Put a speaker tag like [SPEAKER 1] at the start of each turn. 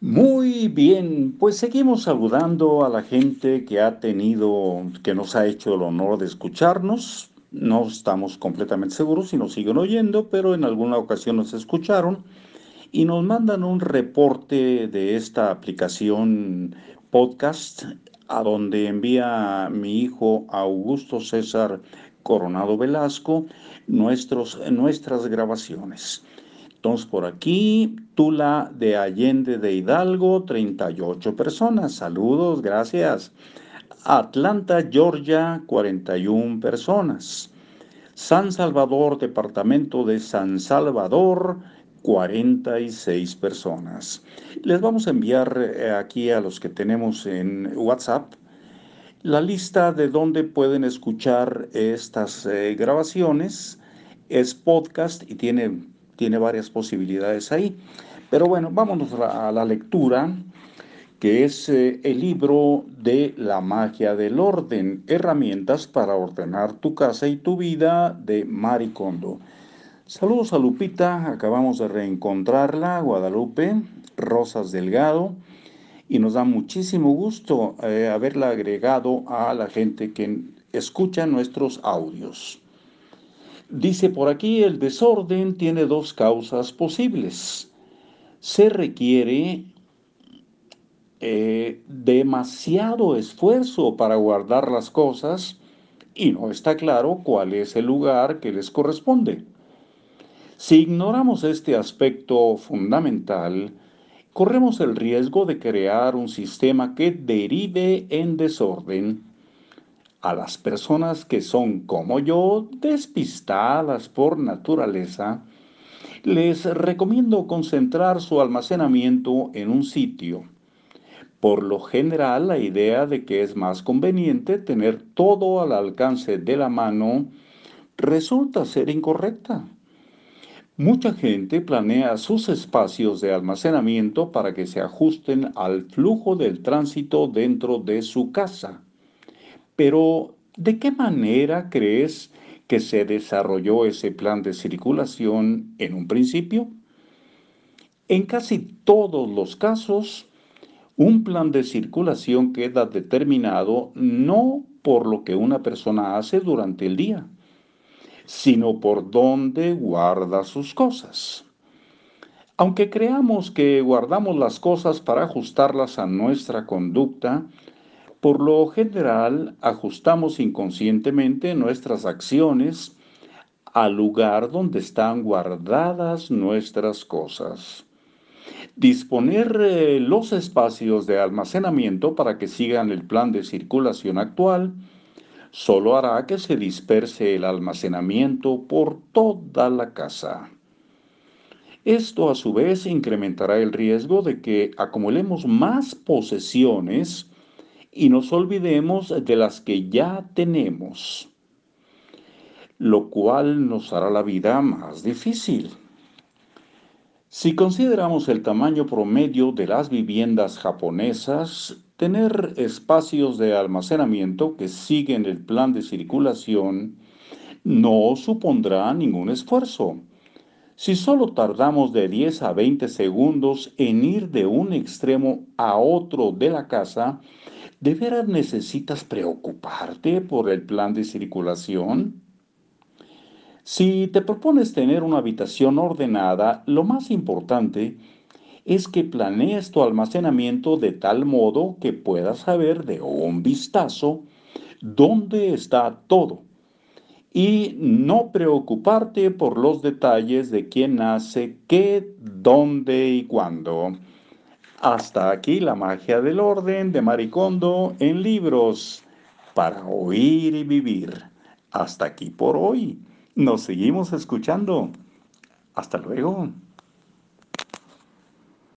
[SPEAKER 1] Muy bien, pues seguimos saludando a la gente que ha tenido, que nos ha hecho el honor de escucharnos. No estamos completamente seguros si nos siguen oyendo, pero en alguna ocasión nos escucharon y nos mandan un reporte de esta aplicación podcast a donde envía mi hijo Augusto César Coronado Velasco nuestros, nuestras grabaciones. Entonces por aquí, Tula de Allende de Hidalgo, 38 personas. Saludos, gracias. Atlanta, Georgia, 41 personas. San Salvador, departamento de San Salvador, 46 personas. Les vamos a enviar eh, aquí a los que tenemos en WhatsApp la lista de donde pueden escuchar estas eh, grabaciones. Es podcast y tiene tiene varias posibilidades ahí. Pero bueno, vámonos a la lectura, que es eh, el libro de la magia del orden, herramientas para ordenar tu casa y tu vida de Maricondo. Saludos a Lupita, acabamos de reencontrarla, Guadalupe, Rosas Delgado, y nos da muchísimo gusto eh, haberla agregado a la gente que escucha nuestros audios. Dice por aquí, el desorden tiene dos causas posibles. Se requiere eh, demasiado esfuerzo para guardar las cosas y no está claro cuál es el lugar que les corresponde. Si ignoramos este aspecto fundamental, corremos el riesgo de crear un sistema que derive en desorden a las personas que son como yo, despistadas por naturaleza, les recomiendo concentrar su almacenamiento en un sitio. Por lo general, la idea de que es más conveniente tener todo al alcance de la mano resulta ser incorrecta. Mucha gente planea sus espacios de almacenamiento para que se ajusten al flujo del tránsito dentro de su casa. Pero, ¿de qué manera crees que se desarrolló ese plan de circulación en un principio? En casi todos los casos, un plan de circulación queda determinado no por lo que una persona hace durante el día, sino por dónde guarda sus cosas. Aunque creamos que guardamos las cosas para ajustarlas a nuestra conducta, por lo general, ajustamos inconscientemente nuestras acciones al lugar donde están guardadas nuestras cosas. Disponer eh, los espacios de almacenamiento para que sigan el plan de circulación actual solo hará que se disperse el almacenamiento por toda la casa. Esto a su vez incrementará el riesgo de que acumulemos más posesiones y nos olvidemos de las que ya tenemos, lo cual nos hará la vida más difícil. Si consideramos el tamaño promedio de las viviendas japonesas, tener espacios de almacenamiento que siguen el plan de circulación no supondrá ningún esfuerzo. Si solo tardamos de 10 a 20 segundos en ir de un extremo a otro de la casa, ¿De veras necesitas preocuparte por el plan de circulación? Si te propones tener una habitación ordenada, lo más importante es que planees tu almacenamiento de tal modo que puedas saber de un vistazo dónde está todo y no preocuparte por los detalles de quién hace qué, dónde y cuándo. Hasta aquí la magia del orden de Maricondo en libros para oír y vivir. Hasta aquí por hoy. Nos seguimos escuchando. Hasta luego.